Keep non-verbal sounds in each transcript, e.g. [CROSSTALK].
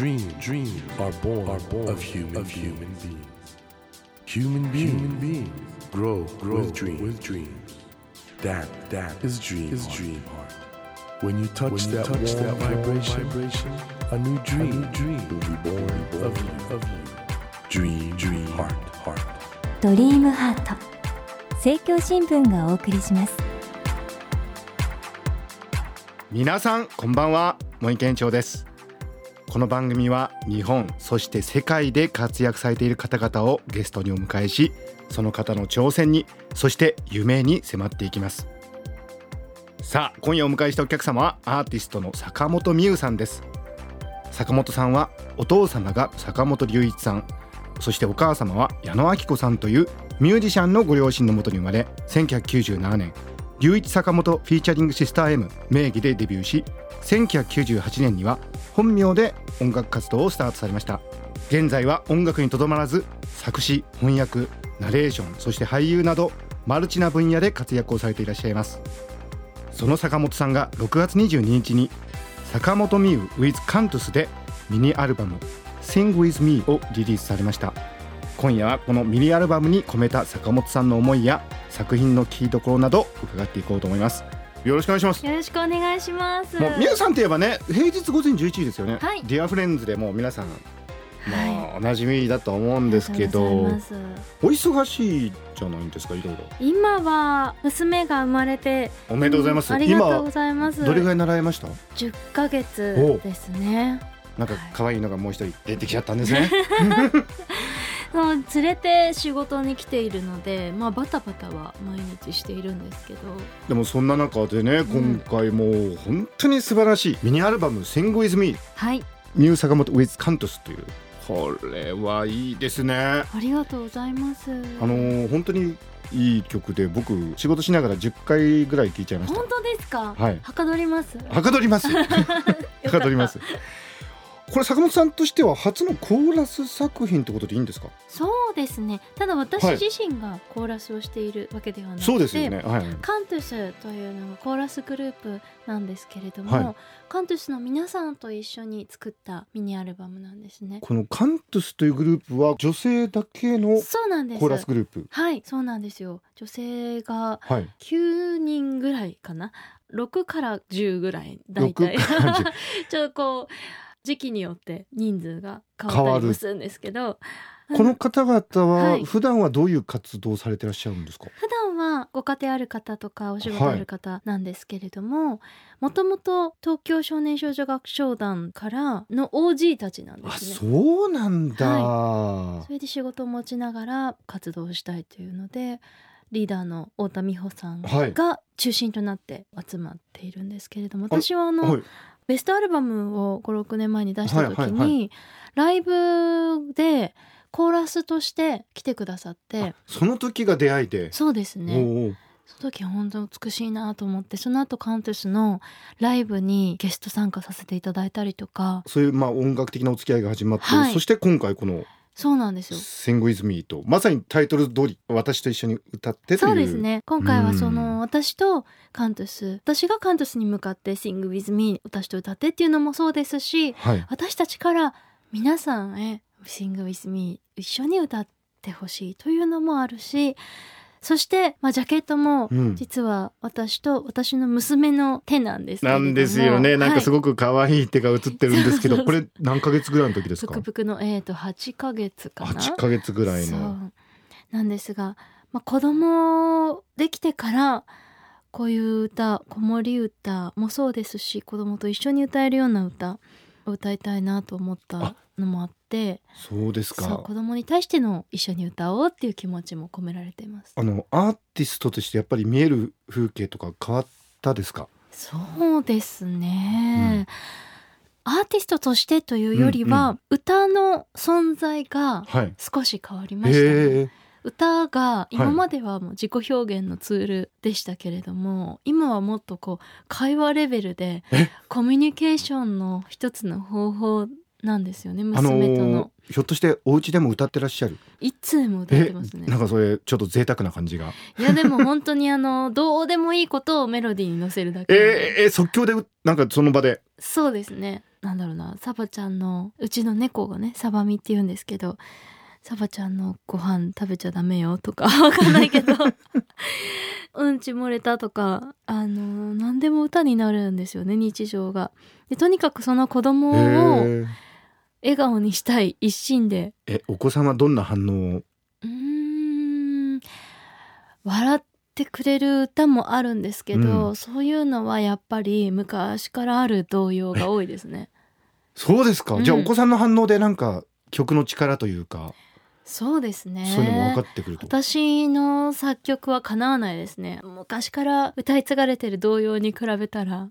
Dream, dreams are born, are born of human, of human beings. Human beings, human beings grow, grow with, dream, with dreams. That, that is dream, is dream heart. When you touch, when you that, touch warm that vibration, vibration, a new dream, a new dream will be born, born of you, of you. Dream, dream heart, heart. ドリームハート政教新聞がお送りします皆さんこんばんは森健長ですこの番組は日本そして世界で活躍されている方々をゲストにお迎えしその方の挑戦にそして夢に迫っていきます。さあ今夜お迎えしたお客様はアーティストの坂本美優さんです。坂本さんはお父様が坂本龍一さん。そしてお母様は矢野明子さんというミュージシャンのご両親のもとに生まれ1997年。龍一坂本フィーチャリングシスター M 名義でデビューし1998年には本名で音楽活動をスタートされました。現在は音楽にとどまらず作詞翻訳ナレーションそして俳優などマルチな分野で活躍をされていらっしゃいます。その坂本さんが6月22日に坂本美優 with カントゥスでミニアルバム Sing with Me をリリースされました。今夜はこのミニアルバムに込めた坂本さんの思いや作品の聴きどころなど伺っていこうと思います。よろしくお願いします。よろしくお願いします。もうみゆさんといえばね平日午前11時ですよね、はい。ディアフレンズでもう皆さんまあ、はい。おなじみだと思うんですけどございお忙しいじゃないんですかいろいろ。今は娘が生まれておめでとうございます、うんありがとうございます。どれぐらいになりました？10ヶ月ですね。なんか可愛いのがもう一人出てきちゃったんですね [LAUGHS] そう連れて仕事に来ているので、まあバタバタは毎日しているんですけど、でもそんな中でね、ん。今回もう本当に素晴らしいミニアルバム「Sing with Me はい、」ニュー坂本 with Cantus という。これはいいですね。あありがとうございます。のー本当にいい曲で僕仕事しながら10回ぐらい聴いちゃいました。本当ですか？はい。はかどります？はかどります。[LAUGHS] はかどりますこれ坂本さんとしては初のコーラス作品ってことでいいんですか？そうですね。ただ私はい自身がコーラスをしているわけではなくて、そうですよねはいカントゥスというのがコーラスグループなんですけれども、はいカントゥスの皆さんと一緒に作ったミニアルバムなんですね。このカントゥスというグループは女性だけのそうなんです。コーラスグループはい、そうなんですよ。女性がはい9人ぐらいかな？6から10ぐらい大体6から10 [LAUGHS] ちょっとこう時期によって人数が変わったりもするんですけどこの方々ははい。普段はどういう活動をされてらっしゃるんですか？普段はご家庭ある方とかお仕事ある方なんですけれどももともと東京少年少女合唱団からの OG たちなんであすね。そうなんだ、それで仕事を持ちながら活動したいというのでリーダーの太田美穂さんはい。が中心となって集まっているんですけれども、私はあの、はいベストアルバムを56年前に出した時に、はいはいはライブでコーラスとして来てくださって。その時が出会いで、そうですね。その時は本当美しいなと思ってその後カントゥスのライブにゲスト参加させていただいたりとか。そういうまあ音楽的なお付き合いが始まって、はい。そして今回このそうなんです「よ。Sing with Me」とまさにタイトル通り私と一緒に歌ってという。そうですね。今回はそうん。の私とカントゥス私がカントゥスに向かって「Sing with me」私と歌ってっていうのもそうですしはい。私たちから皆さんへ「Sing with me」一緒に歌ってほしいというのもあるしそして、まあ、ジャケットもうん。実は私と私の娘の手なんですけれども。なんですよね。なんかすいごく可愛い手が映ってるんですけど、そう。これ何ヶ月ぐらいの時ですか？ぷくぷくのえー、と8ヶ月かな。8ヶ月ぐらいそのう。なんですが、まあ、子供できてからこういう歌子守歌もそうですし子供と一緒に歌えるような歌を歌いたいなと思ったのもあってそうですか。子供に対しての一緒に歌おうっていう気持ちも込められています。あのアーティストとしてやっぱり見える風景とか変わったですか？そうですね、アーティストとしてというよりは、うん歌の存在がはい。少し変わりましたね。へえ歌が今まではもう自己表現のツールでしたけれども、今はもっとこう会話レベルでえ？コミュニケーションの一つの方法なんですよねあの娘との、ーひょっとしてお家でも歌ってらっしゃる？いつも歌ってますね。なんかそれちょっと贅沢な感じが。いやでも本当にあの [LAUGHS] どうでもいいことをメロディーに乗せるだけ。えー、えー即興でうなんかその場で？そうですね。なんだろうな。サバちゃんのうちの猫がねサバミって言うんですけどサバちゃんのご飯食べちゃダメよとか [LAUGHS] わかんないけど。うんち漏れたとかあの何でも歌になるんですよね日常が。でとにかくその子供をえー。笑顔にしたい一心で。えお子さんはどんな反応を？うーん。笑ってくれる歌もあるんですけど、うん。そういうのはやっぱり昔からある童謡が多いですね。そうですか、うんじゃあお子さんの反応でなんか曲の力というか、そうですね。そういうのも分かってくると。私の作曲は叶わないですね。昔から歌い継がれてる童謡に比べたら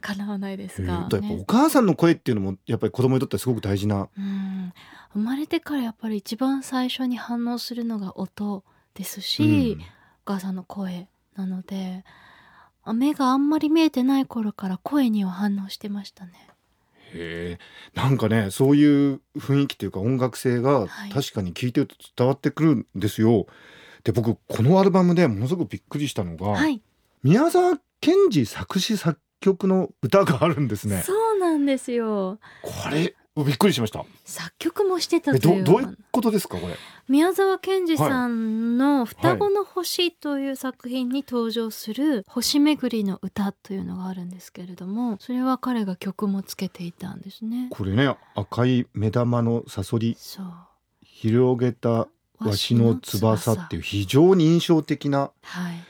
叶わないですが、えーとやっぱね。お母さんの声っていうのもやっぱり子供にとってはすごく大事な。うん。生まれてからやっぱり一番最初に反応するのが音ですし、うん。お母さんの声なのであ目があんまり見えてない頃から声には反応してましたねへえなんかねそういう雰囲気というか音楽性がはい確かに聞いてると伝わってくるんですよ。で僕このアルバムでものすごくびっくりしたのが、はい宮沢賢治作詞作曲の歌があるんですね。そうなんですよこれびっくりしました。作曲もしてたえという。どどういうことですかこれ？宮沢賢治さんの「双子の星」という作品に登場する「星巡りの歌」というのがあるんですけれどもそれは彼が曲もつけていたんですね。これね赤い目玉のサソリ広げたわしの翼。っていう非常に印象的なはい。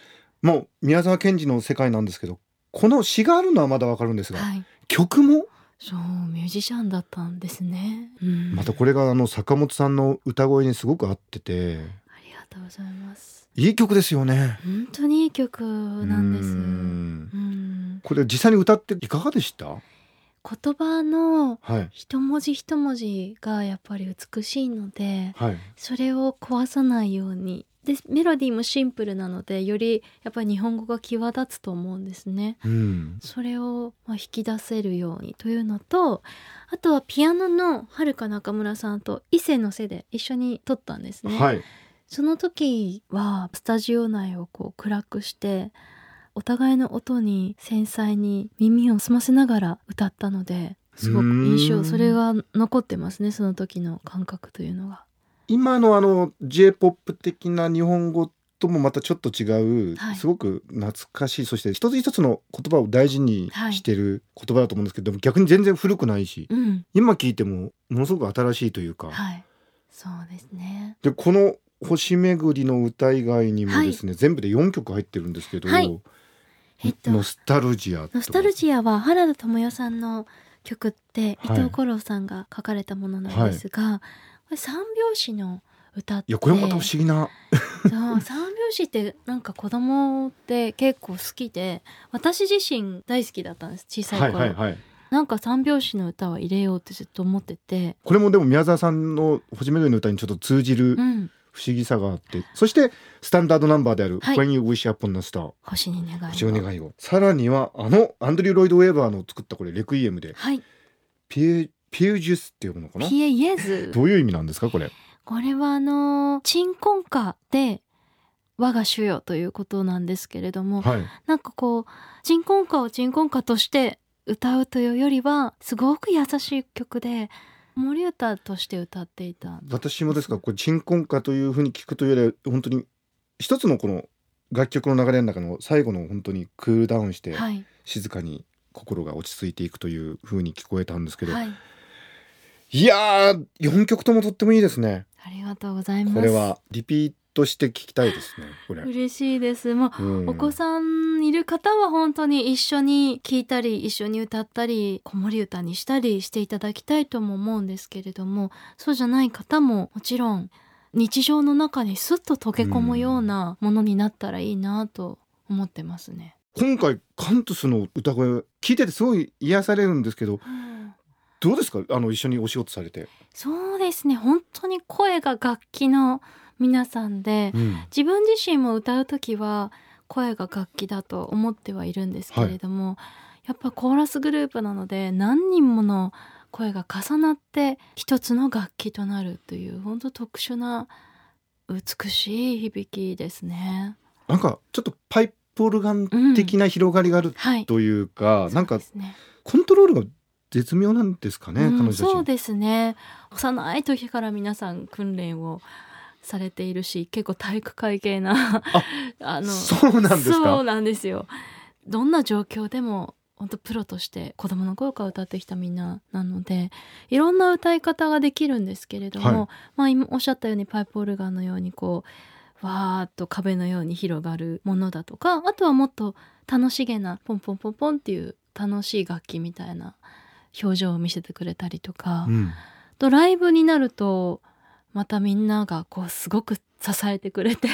もう宮沢賢治の世界なんですけどこの詩があるのはまだわかるんですが、はい。曲もそうミュージシャンだったんですね。うんまたこれがあの坂本さんの歌声にすごく合っててありがとうございます。いい曲ですよね。本当にいい曲なんです。ううんんこれ実際に歌っていかがでした？言葉のはい一文字一文字がやっぱり美しいのではいそれを壊さないようにでメロディーもシンプルなのでよりやっぱり日本語が際立つと思うんですね。うんそれをまあ引き出せるようにというのとあとはピアノのはるか中村さんと伊勢の瀬で一緒に撮ったんですね。はいその時はスタジオ内をこう暗くしてお互いの音に繊細に耳を澄ませながら歌ったのですごく印象それが残ってますねその時の感覚というのが。今のあの J-POP 的な日本語ともまたちょっと違う、はい。すごく懐かしい。そして一つ一つの言葉を大事にしてる言葉だと思うんですけど、でも逆に全然古くないしうん。今聞いてもものすごく新しいというか、はい。そうですね。でこの「星巡りの歌」以外にもですね、全部で4曲入ってるんですけど「はい。えっとノスタルジア」とノスタルジアは原田知世さんの曲って伊はい。藤五郎さんが書かれたものなんですが、これ三拍子の歌って。いやこれもまた不思議な。そう三拍子ってなんか子供って結構好きで私自身大好きだったんです小さいはい頃、はいはい。なんか三拍子の歌は入れようってずっと思ってて。これもでも宮沢さんの「星巡りの歌」にちょっと通じるうん。不思議さがあって、そしてスタンダードナンバーである「はい。When You Wish Upon a Star」星に願いを。星の願いを。さらにはあのアンドリュー・ロイド・ウェーバーの作ったこれ「レクイエム」で。はい。ピエピエジュスって読むのかな？ピエイエズ。どういう意味なんですかこれ？これはあの鎮魂歌で我が主よということなんですけれども、はい。なんかこう鎮魂歌を鎮魂歌として歌うというよりはすごく優しい曲で子守歌として歌っていた私もですがこれ鎮魂歌というふうに聞くというよりは本当に一つのこの楽曲の流れの中の最後の本当にクールダウンしてはい。静かに心が落ち着いていくというふうに聞こえたんですけど、はいい、やー4曲ともとってもいいですね。ありがとうございます。これはリピートして聞きたいですねこれ、嬉しいです。もううん。お子さんいる方は本当に一緒に聴いたり一緒に歌ったり子守歌にしたりしていただきたいとも思うんですけれどもそうじゃない方ももちろん日常の中にスッと溶け込むようなものになったらいいなと思ってますね。今回カントスの歌声聞いててすごい癒されるんですけどどうですか？あの一緒にお仕事されて、そうですね。本当に声が楽器の皆さんでうん。自分自身も歌う時は声が楽器だと思ってはいるんですけれども、やっぱコーラスグループなので何人もの声が重なって一つの楽器となるという本当特殊な美しい響きですね。なんかちょっとパイプオルガン的な広がりがあるはい。というか、なんかコントロールが絶妙なんですかね、うん彼女そうですね。幼い時から皆さん訓練をされているし結構体育会系な [LAUGHS] あのそうなんですか？そうなんですよ。どんな状況でも本当プロとして子供の頃から歌ってきたみんななのでいろんな歌い方ができるんですけれども、はい。まあ今おっしゃったようにパイプオルガンのようにこうわーっと壁のように広がるものだとかあとはもっと楽しげなポンポンポンポンっていう楽しい楽器みたいな表情を見せてくれたりとか、うん。とライブになるとまたみんながこうすごく支えてくれて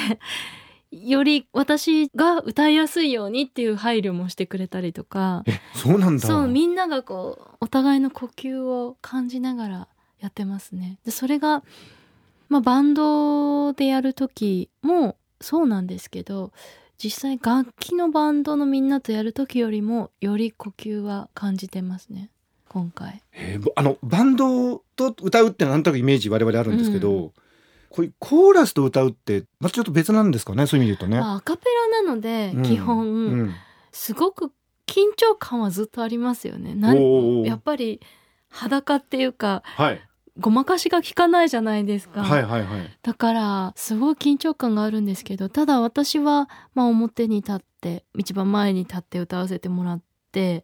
[LAUGHS] より私が歌いやすいようにっていう配慮もしてくれたりとかえそうなんだ。そうみんながこうお互いの呼吸を感じながらやってますね。でそれが、まあ、バンドでやる時もそうなんですけど実際楽器のバンドのみんなとやる時よりもより呼吸は感じてますね今回。えーぼあのバンドと歌うってなんとなくイメージ我々あるんですけど、うこういうコーラスと歌うってまたちょっと別なんですかねそういう意味で言うとね。まあ、アカペラなので、うん基本、うんすごく緊張感はずっとありますよね。なんやっぱり裸っていうかはい、ごまかしが効かないじゃないですか。はいはいはいだからすごい緊張感があるんですけどただ私は、まあ、表に立って一番前に立って歌わせてもらって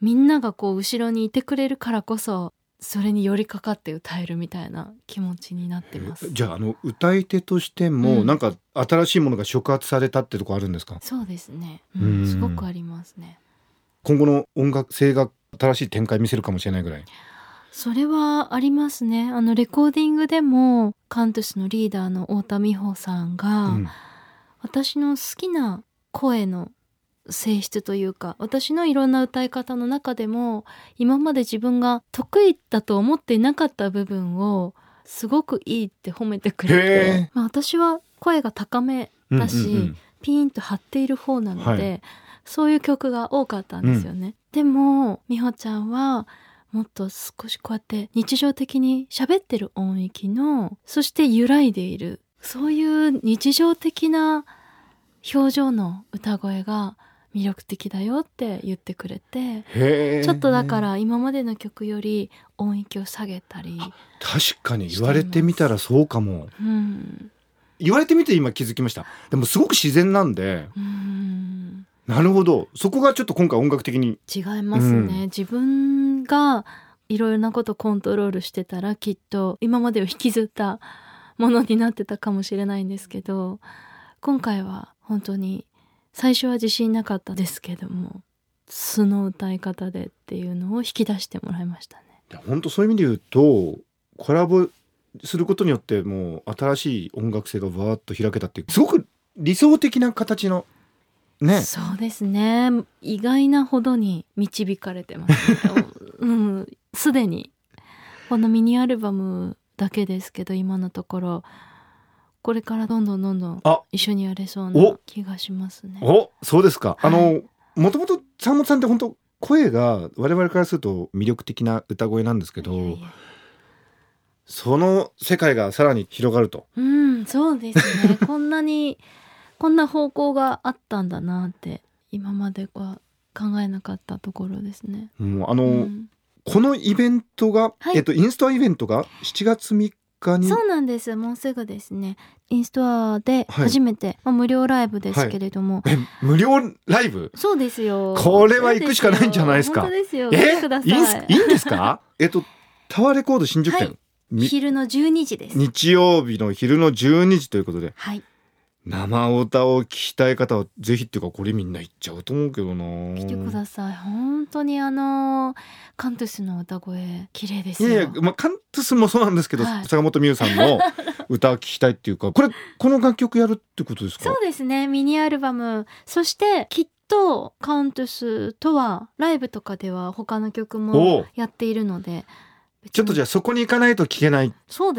みんながこう後ろにいてくれるからこそそれに寄りかかって歌えるみたいな気持ちになってます。じゃああの歌い手としても、うんなんか新しいものが触発されたってとこあるんですか？そうですね、ううんん、すごくありますね。今後の音楽性が新しい展開見せるかもしれないぐらいそれはありますね。あのレコーディングでもカントゥスのリーダーの太田美穂さんが、うん私の好きな声の性質というか私のいろんな歌い方の中でも今まで自分が得意だと思っていなかった部分をすごくいいって褒めてくれへてえ、まあ、私は声が高めだし、うんうんうん。ピーンと張っている方なので、はそういう曲が多かったんですよね。でも美穂ちゃんはもっと少しこうやって日常的に喋ってる音域のそして揺らいでいるそういう日常的な表情の歌声が魅力的だよって言ってくれてちょっとだから今までの曲より音域を下げたり、確かに言われてみたらそうかも。うん、言われてみて今気づきました。でもすごく自然なんで。うん。なるほど。そこがちょっと今回音楽的に。違いますね、自分がいろいろなことコントロールしてたらきっと今までを引きずったものになってたかもしれないんですけど今回は本当に最初は自信なかったですけども素の歌い方でっていうのを引き出してもらいましたね。本当そういう意味で言うとコラボすることによってもう新しい音楽性がわーっと開けたっていうすごく理想的な形のね。そうですね。意外なほどに導かれてます、[LAUGHS] ね、うんすでに。このミニアルバムだけですけど今のところこれからどんどんどんどんあ。一緒にやれそうお。な気がしますね。おそうですか、あはのもともとさんもさんって本当声が我々からすると魅力的な歌声なんですけどいやいや。その世界がさらに広がると。うんそうですね。[LAUGHS] こんなにこんな方向があったんだなって今までは考えなかったところですね。もうあの、うん。このイベントが、はい。えっとインストアイベントが7月3日に？そうなんです。もうすぐですね。インストアではい。初めて、まあ、無料ライブですけれども、え無料ライブ？そうですよ。これは行くしかないんじゃないですか。本当ですよ。えください。いいんですか？[LAUGHS] えっとタワーレコード新宿店、はい。み昼の12時です。日曜日の昼の12時ということで。はい生歌を聴きたい方はぜひっていうかこれみんな行っちゃうと思うけどな。来てください。本当にあのカントゥスの歌声綺麗ですよ。いやいや、まあ、カントゥスもそうなんですけど、はい。坂本美優さんの [LAUGHS] 歌を聴きたいっていうかこれこの楽曲やるってことですか？そうですね。ミニアルバム。そしてきっとカントゥスとはライブとかでは他の曲もやっているのでちょっとじゃあそこに行かないと聴けない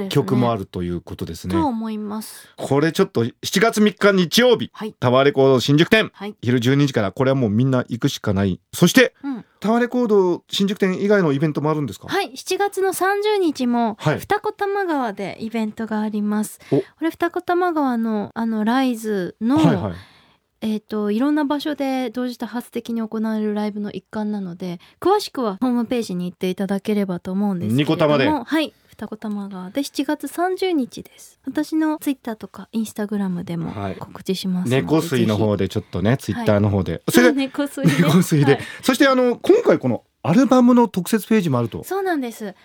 曲もあるるということですね。と思います。これちょっと7月3日日曜日はい。タワーレコード新宿店。はい。昼12時からこれはもうみんな行くしかない。そしてうん。タワーレコード新宿店以外のイベントもあるんですか？はい。7月の30日もはい。二子玉川でイベントがあります、お。これ二子玉川のあのライズの、はいはいえっ、といろんな場所で同時多発的に行われるライブの一環なので詳しくはホームページに行っていただければと思うんですけれどもニコ玉で。はい二子玉川で7月30日です。私のツイッターとかインスタグラムでもはい。告知しますので、猫水の方ででちょっとねツイッターの方で、そそうれで猫水ね。猫水で、はい。そしてあの今回このアルバムの特設ページもあると。そうなんです。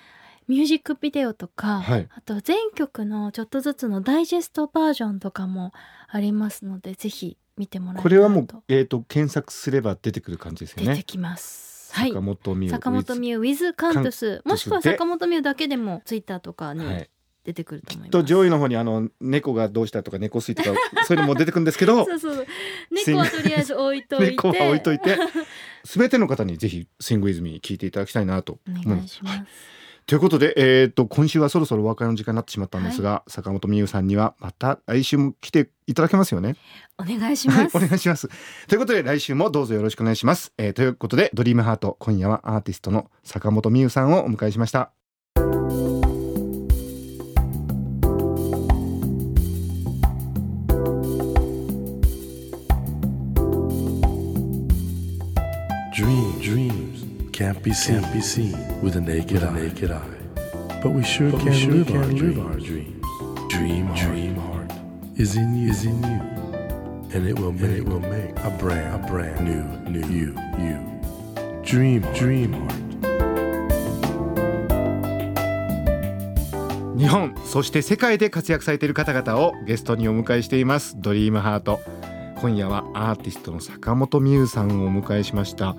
ミュージックビデオとか、はい。あと全曲のちょっとずつのダイジェストバージョンとかもありますのでぜひ見てもらえこれはもうえっ、と検索すれば出てくる感じですよ出てねきます。はい。坂本美優坂本美優 with カントス。もしくはで坂本美優だけでもツイッターとかにはい。出てくると思います、と上位の方にあの猫がどうしたとか猫水とか [LAUGHS] そういうのも出てくるんですけどそうそう猫はとりあえず置いといて。猫は置いといて。全ての方にぜひ「Sing with me」聞いていただきたいなとお思います願いします、ということで、えー、と今週はそろそろお別れの時間になってしまったんですが、坂本美優さんにはまた来週も来ていただけますよね。お願いしはいま、す、お願いします。ということで来週もどうぞよろしくお願いします。えーということでドリームハート今夜はアーティストの坂本美優さんをお迎えしました。Can't be seen, can't be seen with a naked, eye. naked eye. But we sure But Oh, we can, sure live, can our live our dreams. Dream, heart, dream heart is in you, is in you, and it will make, it will make a brand, a brand new, new you, you. Dream, heart, dream heart. 日本そして世界で活躍されている方々をゲストにお迎えしていますドリームハート今夜はアーティストの坂本美優さんをお迎えしました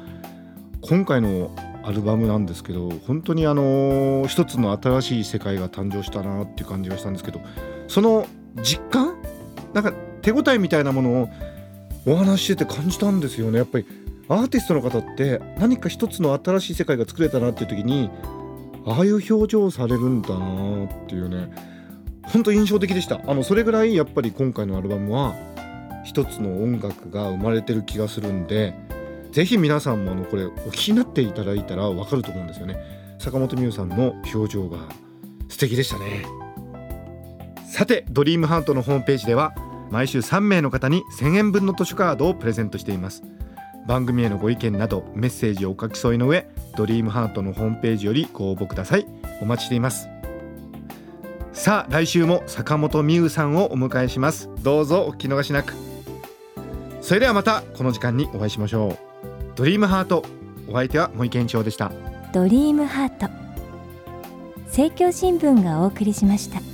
今回のアルバムなんですけど本当にあの一つの新しい世界が誕生したなっていう感じがしたんですけどその実感なんか手応えみたいなものをお話ししてて感じたんですよね。やっぱりアーティストの方って何か一つの新しい世界が作れたなっていう時にああいう表情をされるんだなっていうね本当印象的でした。あのそれぐらいやっぱり今回のアルバムは一つの音楽が生まれてる気がするんでぜひ皆さんもあのこれお聞きになっていただいたらわかると思うんですよね。坂本美優さんの表情が素敵でしたね。さてドリームハートのホームページでは毎週3名の方に1000円分の図書カードをプレゼントしています。番組へのご意見などメッセージをお書き添えの上ドリームハートのホームページよりご応募ください。お待ちしています。さあ来週も坂本美優さんをお迎えします。どうぞお聞き逃しなく。それではまたこの時間にお会いしましょう。ドリームハート。お相手は森健一郎でした。ドリームハート。政教新聞がお送りしました。